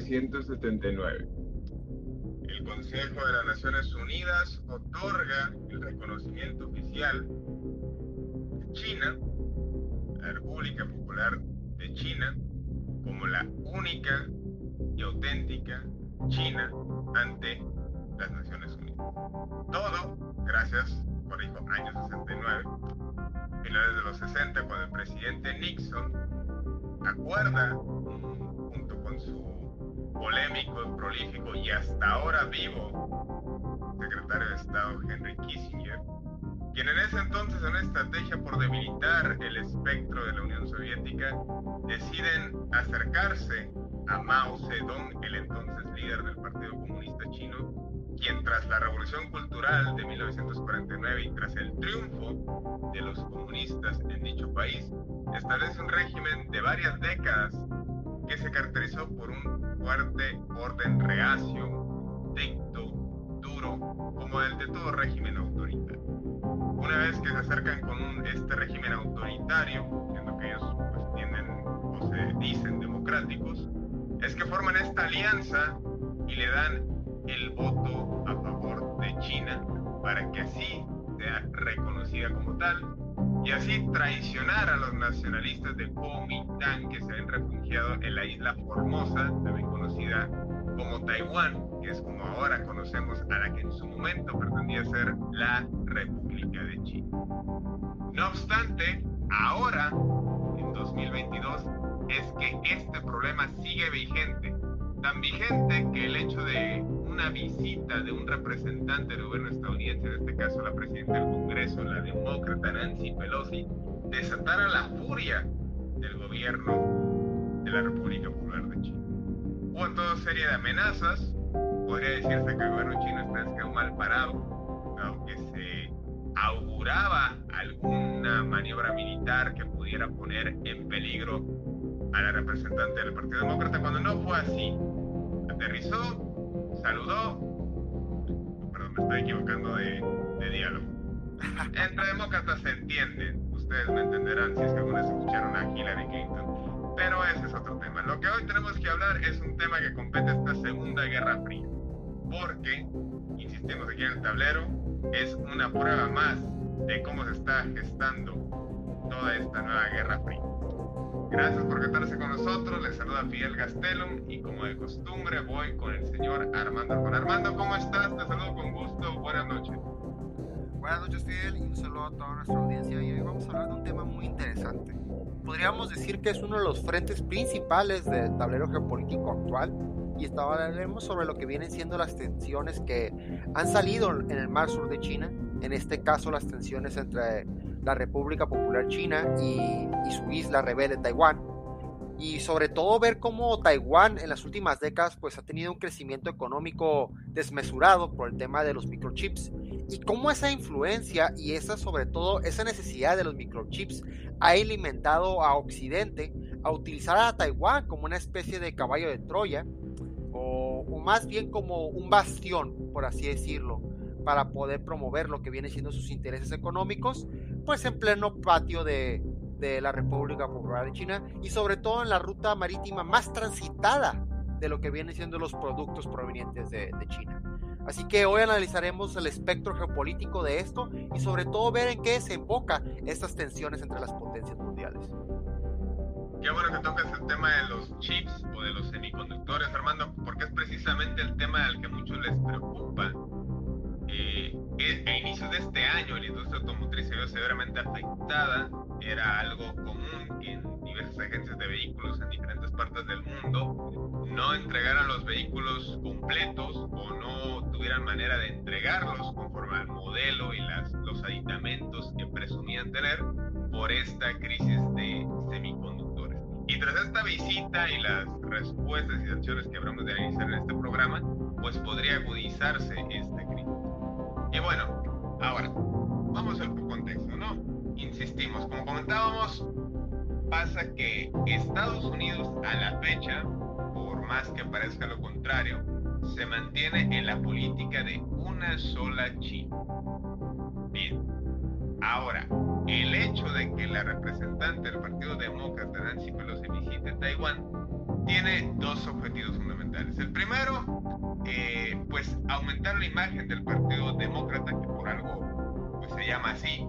1979. El Consejo de las Naciones Unidas otorga el reconocimiento oficial de China, la República Popular de China, como la única y auténtica China ante las Naciones Unidas. Todo gracias, corrijo, año 69, finales de los 60, cuando el presidente Nixon acuerda su polémico, prolífico y hasta ahora vivo. Secretario de Estado Henry Kissinger, quien en ese entonces en una estrategia por debilitar el espectro de la Unión Soviética deciden acercarse a Mao Zedong, el entonces líder del Partido Comunista Chino, quien tras la Revolución Cultural de 1949 y tras el triunfo de los comunistas en dicho país, establece un régimen de varias décadas que se caracterizó por un fuerte orden reacio, dicto, duro, como el de todo régimen autoritario. Una vez que se acercan con este régimen autoritario, siendo que ellos pues, tienden o se dicen democráticos, es que forman esta alianza y le dan el voto a favor de China para que así sea reconocida como tal y así traicionar a los nacionalistas de Kuomintang que se habían refugiado en la isla Formosa, también conocida como Taiwán, que es como ahora conocemos a la que en su momento pretendía ser la República de China. No obstante, ahora, en 2022, es que este problema sigue vigente, tan vigente que el hecho de una visita de un representante del gobierno estadounidense, en este caso la presidenta del Congreso, la demócrata Nancy Pelosi, desatara la furia del gobierno de la República Popular de China. Hubo toda serie de amenazas, podría decirse que el gobierno chino está mal parado, aunque se auguraba alguna maniobra militar que pudiera poner en peligro a la representante del Partido Demócrata, cuando no fue así. Aterrizó, saludó. Perdón, me estoy equivocando de, diálogo. Entre demócratas se entienden. Ustedes me entenderán si es que alguna escucharon a Hillary Clinton. Pero ese es otro tema. Lo que hoy tenemos que hablar es un tema que compete a esta Segunda Guerra Fría. Porque, insistimos aquí en el tablero, es una prueba más de cómo se está gestando toda esta nueva Guerra Fría. Gracias por quedarse con nosotros. Les saluda Fidel Gastelum y como de costumbre voy con el señor Armando Juan Armando, ¿cómo estás? Te saludo con gusto. Buenas noches. Buenas noches Fidel y un saludo a toda nuestra audiencia y hoy vamos a hablar de un tema muy interesante. Podríamos decir que es uno de los frentes principales del tablero geopolítico actual y hablaremos sobre lo que vienen siendo las tensiones que han salido en el mar sur de China, en este caso las tensiones entre la República Popular China y, su isla rebelde Taiwán. Y sobre todo ver cómo Taiwán en las últimas décadas pues ha tenido un crecimiento económico desmesurado por el tema de los microchips y cómo esa influencia y esa sobre todo esa necesidad de los microchips ha alimentado a Occidente a utilizar a Taiwán como una especie de caballo de Troya o, o más bien como un bastión por así decirlo para poder promover lo que viene siendo sus intereses económicos pues en pleno patio de, la República Popular de China y sobre todo en la ruta marítima más transitada de lo que vienen siendo los productos provenientes de, China. Así que hoy analizaremos el espectro geopolítico de esto y sobre todo ver en qué desemboca estas tensiones entre las potencias mundiales. Qué bueno que tocas el tema de los chips o de los semiconductores, Armando, porque es precisamente el tema al que muchos les preocupa. Vio severamente afectada. Era algo común que en diversas agencias de vehículos en diferentes partes del mundo no entregaran los vehículos completos o no tuvieran manera de entregarlos conforme al modelo y las, los aditamentos que presumían tener por esta crisis de semiconductores. Y tras esta visita y las respuestas y acciones que habremos de analizar en este programa, pues podría agudizarse esta crisis. Y bueno, ahora, vamos al contexto, ¿no? Insistimos, como comentábamos, pasa que Estados Unidos a la fecha, por más que parezca lo contrario, se mantiene en la política de una sola China. Bien, ahora, el hecho de que la representante del Partido Demócrata, Nancy Pelosi, visite Taiwán, tiene dos objetivos fundamentales. El primero, eh, pues aumentar la imagen del Partido Demócrata, que por algo se llama así,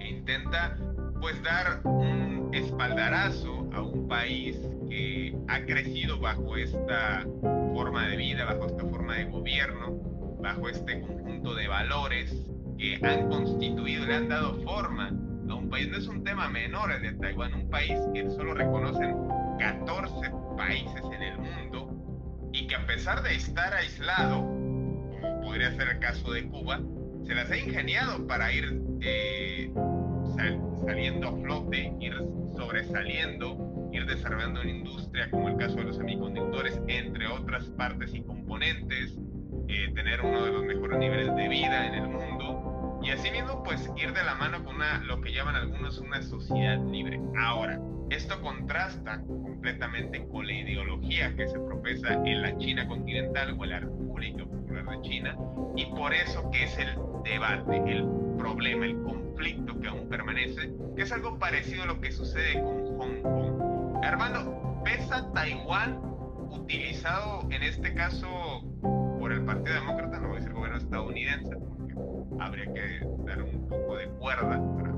e intenta pues dar un espaldarazo a un país que ha crecido bajo esta forma de vida, bajo esta forma de gobierno, bajo este conjunto de valores que han constituido, le han dado forma a un país. No es un tema menor el de Taiwán, un país que solo reconocen 14 países en el mundo y que a pesar de estar aislado, como podría ser el caso de Cuba, se las ha ingeniado para ir eh, saliendo a flote, ir sobresaliendo, ir desarrollando una industria como el caso de los semiconductores, entre otras partes y componentes, eh, tener uno de los mejores niveles de vida en el mundo y asimismo pues ir de la mano con una, lo que llaman algunos una sociedad libre. Ahora, esto contrasta completamente con la ideología que se profesa en la China continental o en la República Popular de China y por eso que es el debate, el problema, el conflicto que aún permanece, que es algo parecido a lo que sucede con Hong Kong. Armando, ¿pesa Taiwán utilizado en este caso por el Partido Demócrata, no a decir el gobierno estadounidense, porque habría que dar un poco de cuerda para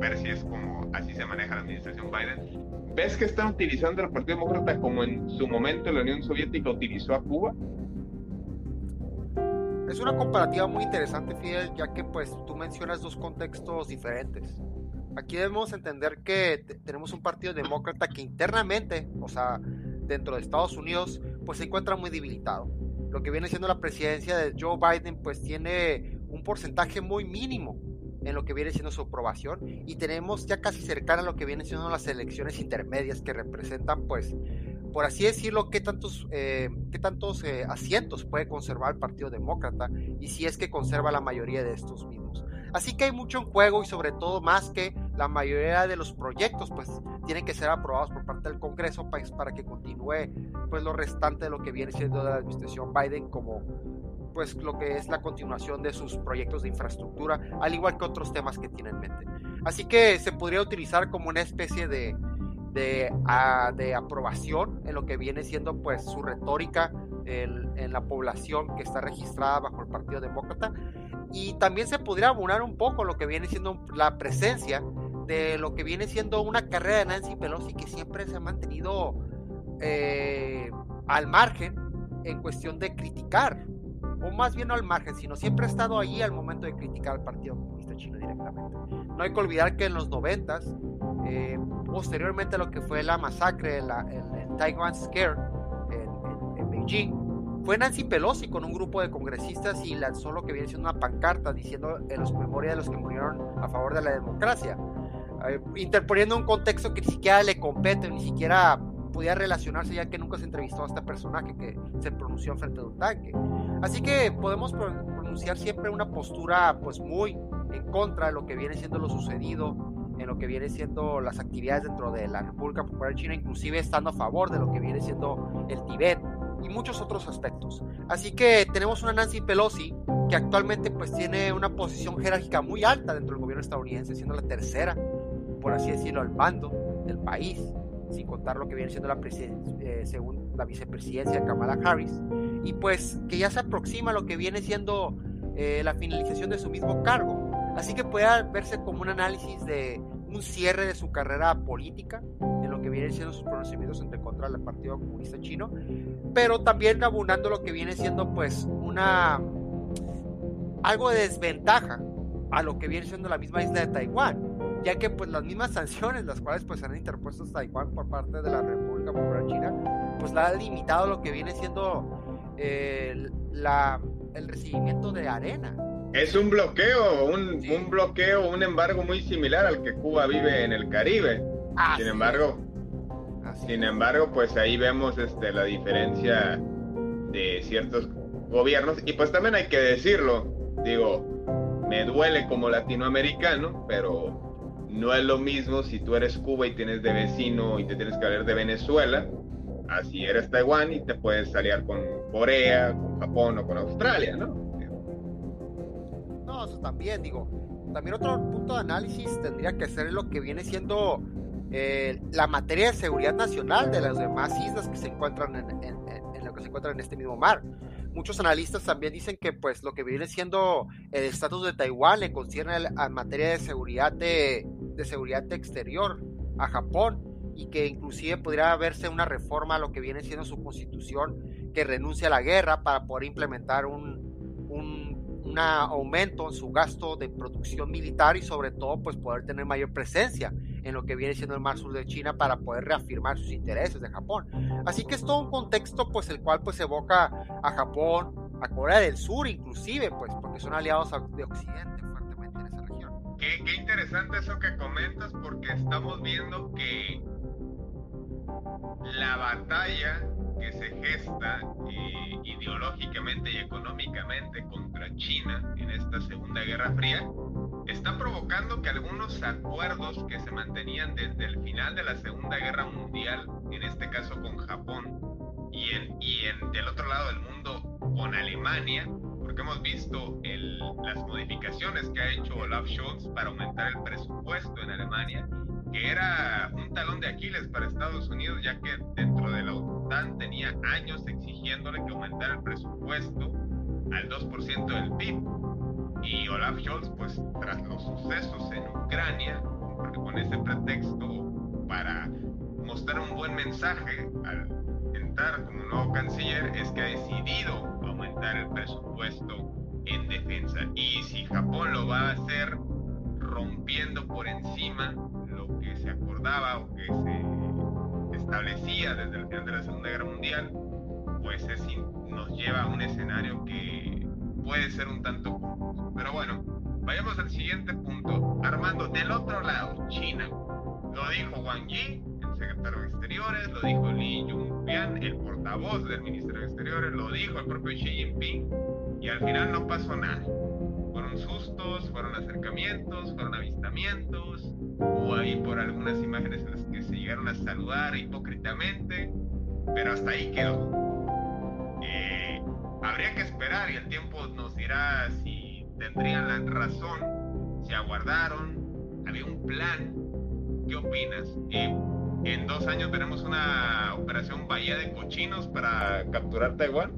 ver si es como así se maneja la administración Biden. ¿Ves que están utilizando el Partido Demócrata como en su momento la Unión Soviética utilizó a Cuba? Es una comparativa muy interesante, Fidel, ya que pues tú mencionas dos contextos diferentes. Aquí debemos entender que tenemos un partido demócrata que internamente, o sea, dentro de Estados Unidos, pues se encuentra muy debilitado. Lo que viene siendo la presidencia de Joe Biden, pues tiene un porcentaje muy mínimo en lo que viene siendo su aprobación y tenemos ya casi cercana a lo que vienen siendo las elecciones intermedias que representan pues por así decirlo, qué tantos, eh, qué tantos eh, asientos puede conservar el Partido Demócrata y si es que conserva la mayoría de estos mismos. Así que hay mucho en juego y sobre todo más que la mayoría de los proyectos pues tienen que ser aprobados por parte del Congreso pues, para que continúe pues lo restante de lo que viene siendo de la administración Biden como pues lo que es la continuación de sus proyectos de infraestructura, al igual que otros temas que tiene en mente. Así que se podría utilizar como una especie de, de, de aprobación en lo que viene siendo pues su retórica en, en, la población que está registrada bajo el Partido Demócrata y también se podría abonar un poco lo que viene siendo la presencia de lo que viene siendo una carrera de Nancy Pelosi que siempre se ha mantenido eh, al margen en cuestión de criticar o más bien no al margen, sino siempre ha estado ahí al momento de criticar al Partido Comunista Chino directamente. No hay que olvidar que en los noventas eh, posteriormente a lo que fue la masacre, el, Taiwan Scare en, Beijing, fue Nancy Pelosi con un grupo de congresistas y lanzó lo que viene siendo una pancarta diciendo en los memorias de los que murieron a favor de la democracia, eh, interponiendo un contexto que ni siquiera le compete, ni siquiera podía relacionarse ya que nunca se entrevistó a este personaje que se pronunció frente de un tanque. Así que podemos pronunciar siempre una postura pues muy en contra de lo que viene siendo lo sucedido en lo que viene siendo las actividades dentro de la República Popular China, inclusive estando a favor de lo que viene siendo el Tibet y muchos otros aspectos. Así que tenemos una Nancy Pelosi que actualmente pues tiene una posición jerárquica muy alta dentro del gobierno estadounidense, siendo la tercera, por así decirlo, al mando del país, sin contar lo que viene siendo la eh, según la vicepresidencia de Kamala Harris. y pues que ya se aproxima lo que viene siendo eh, la finalización de su mismo cargo. Así que puede verse como un análisis de un cierre de su carrera política, en lo que vienen siendo sus pronunciamientos entre contra del Partido Comunista Chino, pero también abundando lo que viene siendo pues una algo de desventaja a lo que viene siendo la misma isla de Taiwán, ya que pues las mismas sanciones las cuales pues han interpuesto Taiwán por parte de la República Popular China, pues la ha limitado lo que viene siendo eh, la, el recibimiento de arena. Es un bloqueo, un, un, bloqueo, un embargo muy similar al que Cuba vive en el Caribe. sin embargo, sin embargo, pues ahí vemos este, la diferencia de ciertos gobiernos y pues también hay que decirlo, digo, me duele como latinoamericano, pero no es lo mismo si tú eres Cuba y tienes de vecino y te tienes que hablar de Venezuela, así eres Taiwán y te puedes salir con Corea, con Japón o con Australia, ¿no? No, eso también, digo. También otro punto de análisis tendría que ser lo que viene siendo eh, la materia de seguridad nacional de las demás islas que se encuentran en, en lo que se encuentran en este mismo mar muchos analistas también dicen que pues lo que viene siendo el estatus de Taiwán le concierne a materia de seguridad de, seguridad exterior a Japón y que inclusive podría verse una reforma a lo que viene siendo su constitución que renuncia a la guerra para poder implementar un, un, un aumento en su gasto de producción militar y sobre todo pues poder tener mayor presencia en lo que viene siendo el mar sur de China para poder reafirmar sus intereses de Japón. Así que es todo un contexto pues el cual pues evoca a Japón, a Corea del Sur inclusive, pues porque son aliados de Occidente fuertemente en esa región. Qué, qué interesante eso que comentas porque estamos viendo que la batalla que se gesta eh, ideológicamente y económicamente contra China en esta Segunda Guerra Fría está provocando que algunos acuerdos que se mantenían desde el final de la Segunda Guerra Mundial, en este caso con Japón, y, en, y en, del otro lado del mundo con Alemania, porque hemos visto el, las modificaciones que ha hecho Olaf Scholz para aumentar el presupuesto en Alemania, que era un talón de Aquiles para Estados Unidos, ya que dentro de la Tenía años exigiéndole que aumentara el presupuesto al 2% del PIB y Olaf Scholz, pues tras los sucesos en Ucrania, con ese pretexto para mostrar un buen mensaje al entrar como nuevo canciller, es que ha decidido aumentar el presupuesto en defensa. Y si Japón lo va a hacer rompiendo por encima lo que se acordaba o que se establecía desde el final de la Segunda Guerra Mundial, pues es, nos lleva a un escenario que puede ser un tanto pero bueno, vayamos al siguiente punto. Armando, del otro lado, China. Lo dijo Wang Yi, el secretario de Exteriores, lo dijo Li Yunfian, el portavoz del Ministerio de Exteriores, lo dijo el propio Xi Jinping, y al final no pasó nada. Fueron sustos, fueron acercamientos, fueron avistamientos, hubo ahí por algunas imágenes en las que se llegaron a saludar hipócritamente, pero hasta ahí quedó. Eh, habría que esperar y el tiempo nos dirá si tendrían la razón, se aguardaron, había un plan. ¿Qué opinas? ¿En dos años veremos una operación Bahía de Cochinos para capturar Taiwán?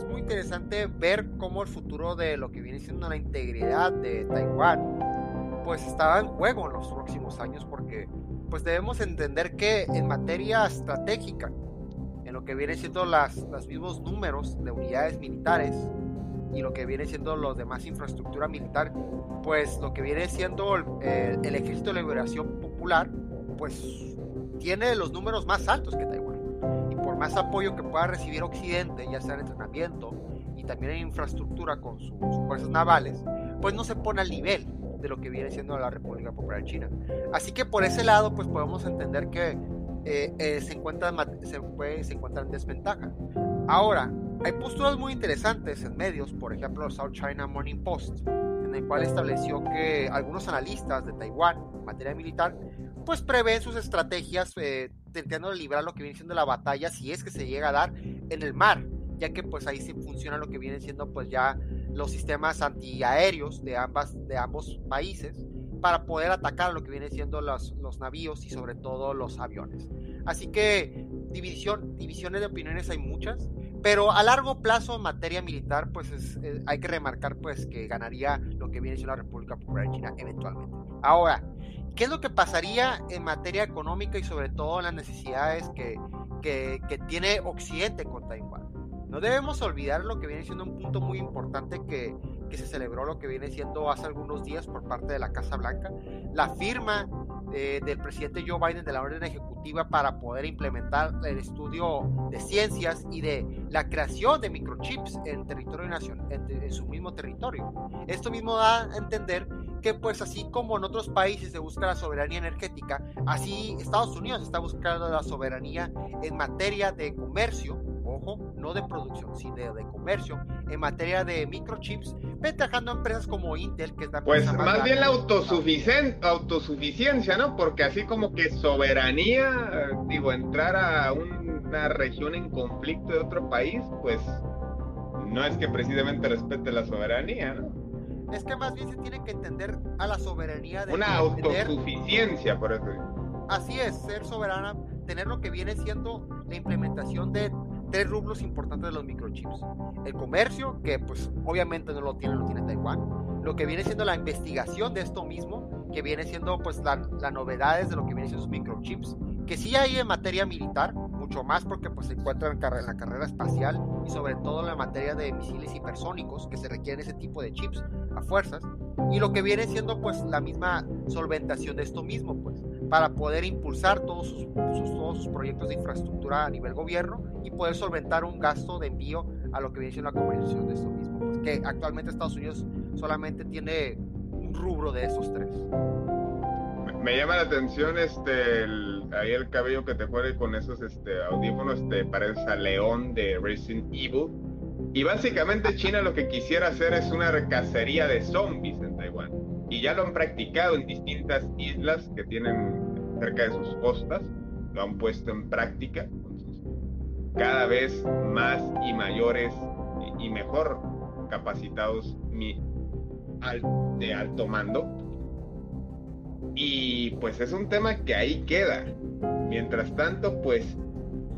Es muy interesante ver cómo el futuro de lo que viene siendo la integridad de Taiwán pues estaba en juego en los próximos años porque pues debemos entender que en materia estratégica, en lo que viene siendo las, los mismos números de unidades militares, y lo que viene siendo los demás infraestructura militar, pues lo que viene siendo el, Ejército de Liberación Popular, pues tiene los números más altos que Taiwán. Más apoyo que pueda recibir Occidente, ya sea en entrenamiento y también en infraestructura con sus fuerzas navales, pues no se pone al nivel de lo que viene siendo la República Popular China. Así que por ese lado, pues podemos entender que eh, eh, se, encuentra, se, puede, se encuentra en desventaja. Ahora, hay posturas muy interesantes en medios, por ejemplo el South China Morning Post, en el cual estableció que algunos analistas de Taiwán en materia militar pues prevén sus estrategias eh, intentando librar lo que viene siendo la batalla si es que se llega a dar en el mar, ya que pues ahí sí funciona lo que viene siendo pues ya los sistemas antiaéreos de, ambas, de ambos países para poder atacar lo que viene siendo los, los navíos y sobre todo los aviones. Así que división, divisiones de opiniones hay muchas, Pero a largo plazo en materia militar, pues eh, hay que remarcar pues que ganaría lo que viene siendo la República Popular China eventualmente. Ahora, ¿qué es lo que pasaría en materia económica y sobre todo en las necesidades que, que, que tiene Occidente con Taiwán? No debemos olvidar lo que viene siendo un punto muy importante que, que se celebró, lo que viene siendo hace algunos días por parte de la Casa Blanca, la firma eh, del presidente Joe Biden de la orden ejecutiva para poder implementar el estudio de ciencias y de la creación de microchips en territorio nacional, en, su mismo territorio. Esto mismo da a entender que pues así como en otros países se busca la soberanía energética, así Estados Unidos está buscando la soberanía en materia de comercio no de producción, sino de, comercio, en materia de microchips, ventajando a empresas como Intel, que está Pues más, bien la autosuficiencia, ¿no? Porque así como que soberanía, digo, entrar a una región en conflicto de otro país, pues no es que precisamente respete la soberanía, ¿no? Es que más bien se tiene que entender a la soberanía de... Una autosuficiencia, por eso. Así es, ser soberana, tener lo que viene siendo la implementación de tres rublos importantes de los microchips. El comercio, que pues obviamente no lo tiene, lo tiene Taiwán. Lo que viene siendo la investigación de esto mismo, que viene siendo pues las novedades de lo que vienen siendo los microchips, que sí hay en materia militar, mucho más porque pues se encuentra en, la carrera espacial y sobre todo en la materia de misiles hipersónicos que se requieren ese tipo de chips a fuerzas y lo que viene siendo pues la misma solventación de esto mismo pues para poder impulsar todos sus, todos sus proyectos de infraestructura a nivel gobierno y poder solventar un gasto de envío a lo que viene siendo la comercialización de esto mismo, pues que actualmente Estados Unidos solamente tiene un rubro de esos tres. Me llama la atención este el, ahí el cabello que te fue con esos este, audífonos, te parece a León de Resident Evil. Y básicamente China lo que quisiera hacer es una cacería de zombies en Taiwán. Y ya lo han practicado en distintas islas que tienen cerca de sus costas. Lo han puesto en práctica cada vez más y mayores y mejor capacitados de alto mando. Y pues es un tema que ahí queda. Mientras tanto, pues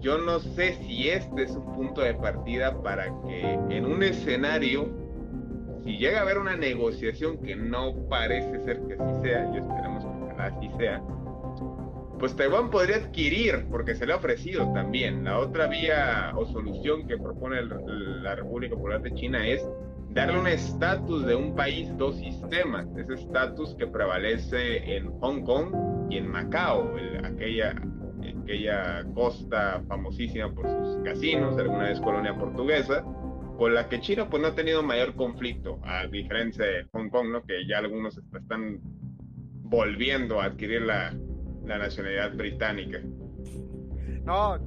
yo no sé si este es un punto de partida para que en un escenario, si llega a haber una negociación que no parece ser que así sea, y esperemos que así sea, pues Taiwán podría adquirir, porque se le ha ofrecido también. La otra vía o solución que propone la República Popular de China es darle un estatus de un país, dos sistemas, ese estatus que prevalece en Hong Kong y en Macao, aquella, aquella costa famosísima por sus casinos, alguna vez colonia portuguesa, con la que China pues no ha tenido mayor conflicto, a diferencia de Hong Kong, ¿no? que ya algunos están volviendo a adquirir la, la nacionalidad británica. No,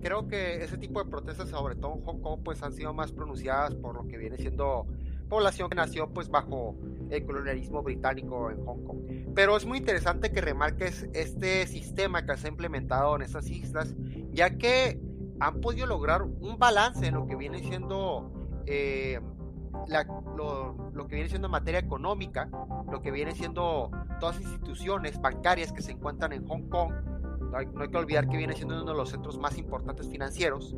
creo que ese tipo de protestas, sobre todo en Hong Kong, pues han sido más pronunciadas por lo que viene siendo población que nació pues bajo el colonialismo británico en Hong Kong. Pero es muy interesante que remarques este sistema que se ha implementado en esas islas, ya que han podido lograr un balance en lo que viene siendo eh, lo, que viene siendo materia económica, lo que viene siendo todas las instituciones bancarias que se encuentran en Hong Kong. No hay, que olvidar que viene siendo uno de los centros más importantes financieros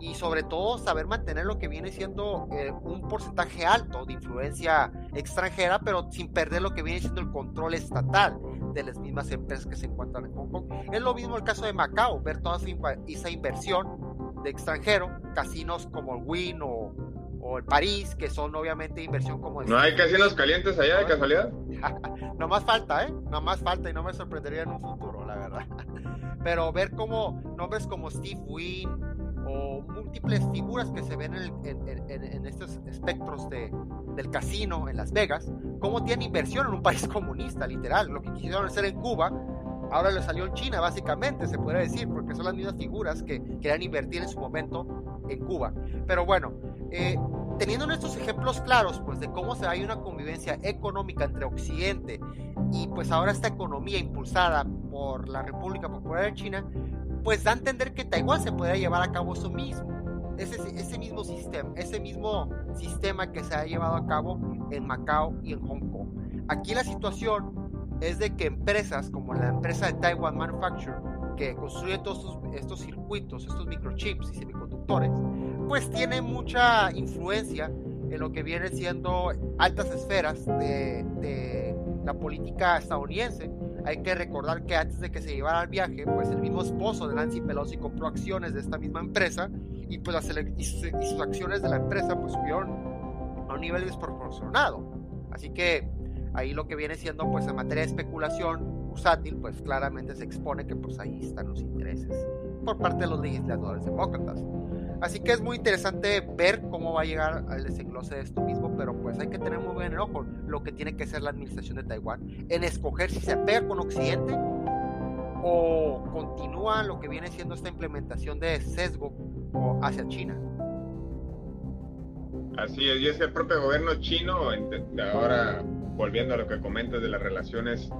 y sobre todo saber mantener lo que viene siendo eh, un porcentaje alto de influencia extranjera, pero sin perder lo que viene siendo el control estatal de las mismas empresas que se encuentran en Hong Kong. Es lo mismo el caso de Macao, ver toda esa inversión de extranjero, casinos como el Wynn o, o el París, que son obviamente inversión como... ¿No hay casinos calientes allá de casualidad? no más falta, ¿eh? No más falta y no me sorprendería en un futuro, la verdad. Pero ver cómo nombres como Steve Wynn o múltiples figuras que se ven en, estos espectros de, del casino en Las Vegas, cómo tienen inversión en un país comunista, literal. Lo que quisieron hacer en Cuba, ahora le salió en China, básicamente, se puede decir, porque son las mismas figuras que querían invertir en su momento en Cuba. Pero bueno, eh, teniendo estos ejemplos claros, pues de cómo se hay una convivencia económica entre Occidente y pues ahora esta economía impulsada por la República Popular de China, pues da a entender que Taiwán se podría llevar a cabo eso mismo, ese, ese mismo sistema, ese mismo sistema que se ha llevado a cabo en Macao y en Hong Kong. Aquí la situación es de que empresas como la empresa de Taiwan Manufacture, que construye todos estos, estos circuitos, estos microchips y semiconductores, pues tiene mucha influencia en lo que viene siendo altas esferas de, la política estadounidense. Hay que recordar que antes de que se llevara al viaje, pues el mismo esposo de Nancy Pelosi compró acciones de esta misma empresa y pues las, y sus, acciones de la empresa pues subieron a un nivel desproporcionado. Así que ahí lo que viene siendo pues en materia de especulación bursátil pues claramente se expone que pues ahí están los intereses por parte de los legisladores demócratas. Así que es muy interesante ver cómo va a llegar al desenglose de esto mismo, pero pues hay que tener muy bien el ojo lo que tiene que ser la administración de Taiwán en escoger si se pega con Occidente o continúa lo que viene siendo esta implementación de sesgo hacia China. Así es, y es el propio gobierno chino, ahora volviendo a lo que comentas de las relaciones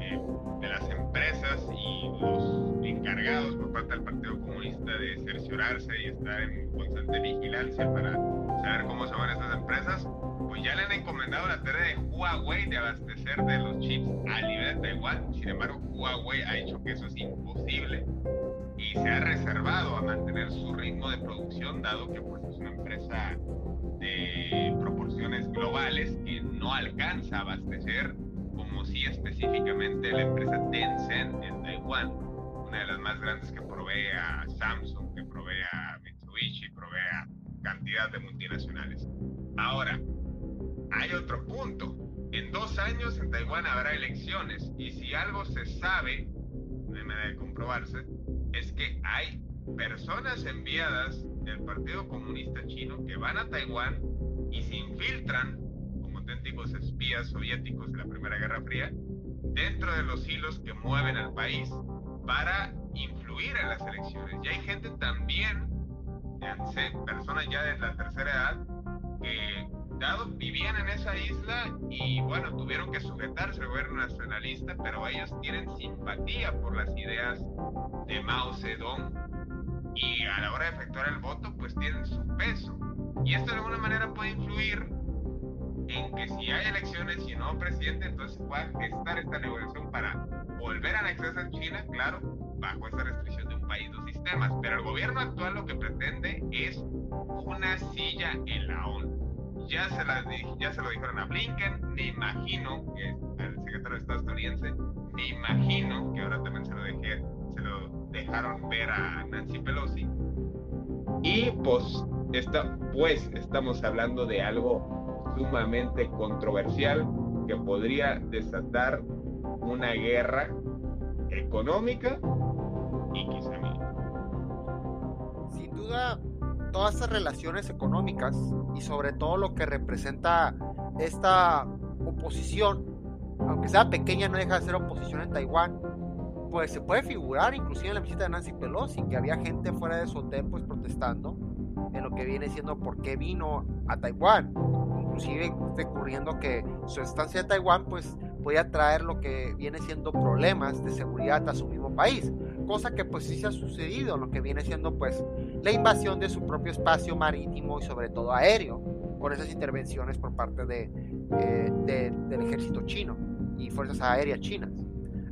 eh, de las empresas y los encargados por parte del Partido cerciorarse y estar en constante vigilancia para saber cómo se van estas empresas, pues ya le han encomendado la tarea de Huawei de abastecer de los chips a nivel de Taiwán. Sin embargo, Huawei ha dicho que eso es imposible y se ha reservado a mantener su ritmo de producción, dado que pues, es una empresa de proporciones globales que no alcanza a abastecer como si específicamente la empresa Tencent en Taiwán, una de las más grandes que provee a Samsung, que Mitsubishi, provee a cantidad de multinacionales. Ahora, hay otro punto. En dos años en Taiwán habrá elecciones y si algo se sabe, no hay manera de comprobarse, es que hay personas enviadas del Partido Comunista Chino que van a Taiwán y se infiltran como auténticos espías soviéticos de la Primera Guerra Fría dentro de los hilos que mueven al país para influir en las elecciones. Y hay gente también, personas ya de la tercera edad, que dado vivían en esa isla y bueno, tuvieron que sujetarse al gobierno nacionalista, pero ellos tienen simpatía por las ideas de Mao Zedong y a la hora de efectuar el voto pues tienen su peso. Y esto de alguna manera puede influir en que si hay elecciones y no presidente, entonces pueda gestar esta negociación para volver a anexarse a China, claro, bajo esa restricción de un país, dos sistemas. Pero el gobierno actual lo que pretende es una silla en la ONU. Ya se, la, ya se lo dijeron a Blinken, me imagino que al secretario de Estado estadounidense, me imagino que ahora también se lo dejé, se lo dejaron ver a Nancy Pelosi. Y pues, está, pues estamos hablando de algo sumamente controversial que podría desatar una guerra económica Sin duda, todas estas relaciones económicas y sobre todo lo que representa esta oposición, aunque sea pequeña, no deja de ser oposición en Taiwán, pues se puede figurar inclusive en la visita de Nancy Pelosi, que había gente fuera de su hotel pues protestando en lo que viene siendo por qué vino a Taiwán, inclusive recurriendo que su estancia en Taiwán pues podía traer lo que viene siendo problemas de seguridad a su mismo país, cosa que pues sí se ha sucedido lo que viene siendo pues la invasión de su propio espacio marítimo y sobre todo aéreo, por esas intervenciones por parte de, eh, del ejército chino y fuerzas aéreas chinas.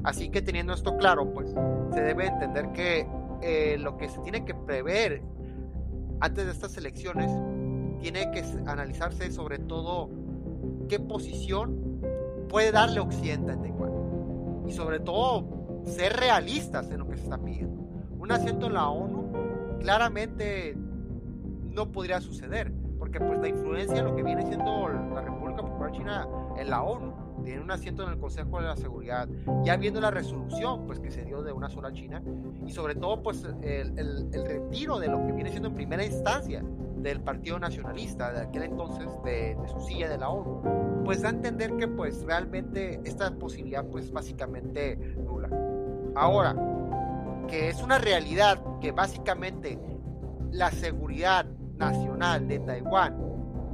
Así que teniendo esto claro, pues se debe entender que eh, lo que se tiene que prever antes de estas elecciones tiene que analizarse sobre todo qué posición puede darle Occidente a Taiwán. Y sobre todo, ser realistas en lo que se está pidiendo. Un asiento en la ONU claramente no podría suceder, porque pues la influencia de lo que viene siendo la República Popular China en la ONU, tiene un asiento en el Consejo de la Seguridad, ya viendo la resolución pues que se dio de una sola China, y sobre todo pues el, el, retiro de lo que viene siendo en primera instancia del Partido Nacionalista de aquel entonces, de, su silla de la ONU, pues da a entender que pues realmente esta posibilidad pues básicamente. Ahora, que es una realidad que básicamente la seguridad nacional de Taiwán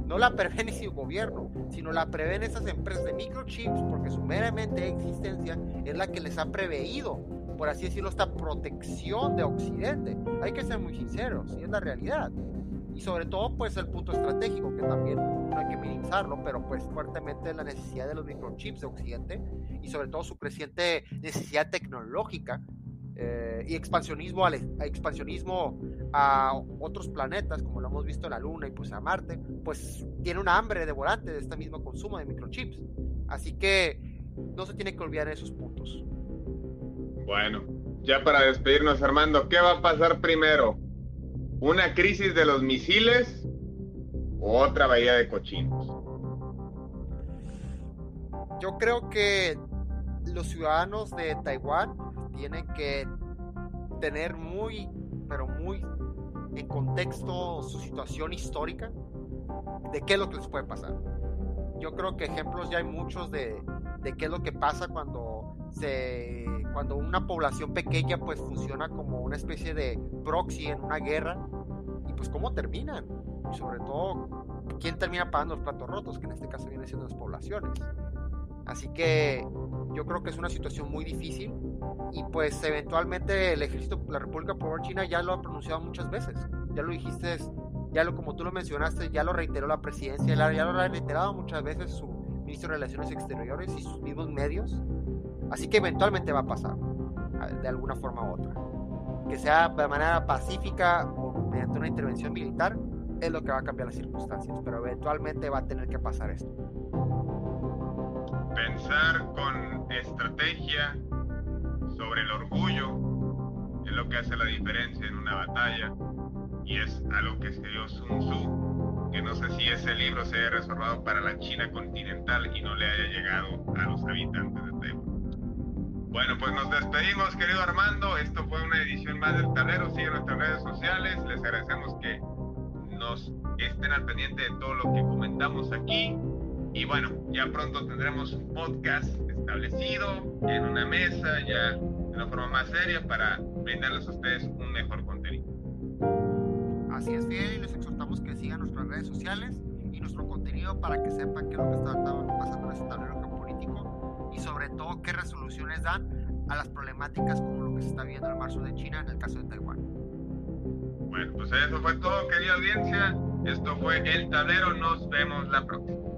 no la prevé su gobierno, sino la prevén esas empresas de microchips, porque su meramente existencia es la que les ha preveído, por así decirlo, esta protección de Occidente. Hay que ser muy sinceros, y es la realidad y sobre todo pues el punto estratégico que también no hay que minimizarlo pero pues fuertemente la necesidad de los microchips de Occidente y sobre todo su creciente necesidad tecnológica eh, y expansionismo, al, expansionismo a otros planetas, como lo hemos visto en la Luna y pues a Marte, pues tiene una hambre devorante de este mismo consumo de microchips. Así que no se tiene que olvidar esos puntos. Bueno, ya para despedirnos, Armando, ¿qué va a pasar primero? ¿Una crisis de los misiles otra bahía de cochinos? Yo creo que los ciudadanos de Taiwán tienen que tener muy, pero muy en contexto su situación histórica de qué es lo que les puede pasar. Yo creo que ejemplos ya hay muchos de, de qué es lo que pasa cuando se cuando una población pequeña pues funciona como una especie de proxy en una guerra y pues cómo terminan sobre todo quién termina pagando los platos rotos que en este caso vienen siendo las poblaciones. Así que yo creo que es una situación muy difícil y pues eventualmente el ejército la República Popular China ya lo ha pronunciado muchas veces. Ya lo dijiste ya lo como tú lo mencionaste ya lo reiteró la presidencia ya lo ha reiterado muchas veces su ministro de Relaciones Exteriores y sus mismos medios. Así que eventualmente va a pasar, de alguna forma u otra. Que sea de manera pacífica o mediante una intervención militar, es lo que va a cambiar las circunstancias, pero eventualmente va a tener que pasar esto. Pensar con estrategia sobre el orgullo es lo que hace la diferencia en una batalla y es a lo que escribió Sun Tzu, que no sé si ese libro se haya reservado para la China continental y no le haya llegado a los habitantes de Taiwán. Bueno, pues nos despedimos, querido Armando. Esto fue una edición más del tablero. Sigue nuestras redes sociales. Les agradecemos que nos estén al pendiente de todo lo que comentamos aquí. Y bueno, ya pronto tendremos un podcast establecido en una mesa, ya de una forma más seria, para brindarles a ustedes un mejor contenido. Así es, bien, y les exhortamos que sigan nuestras redes sociales y nuestro contenido para que sepan qué es lo que está pasando en este tablero y sobre todo qué resoluciones dan a las problemáticas como lo que se está viendo en el marzo de China en el caso de Taiwán. Bueno, pues eso fue todo, querida audiencia. Esto fue El Tablero. Nos vemos la próxima.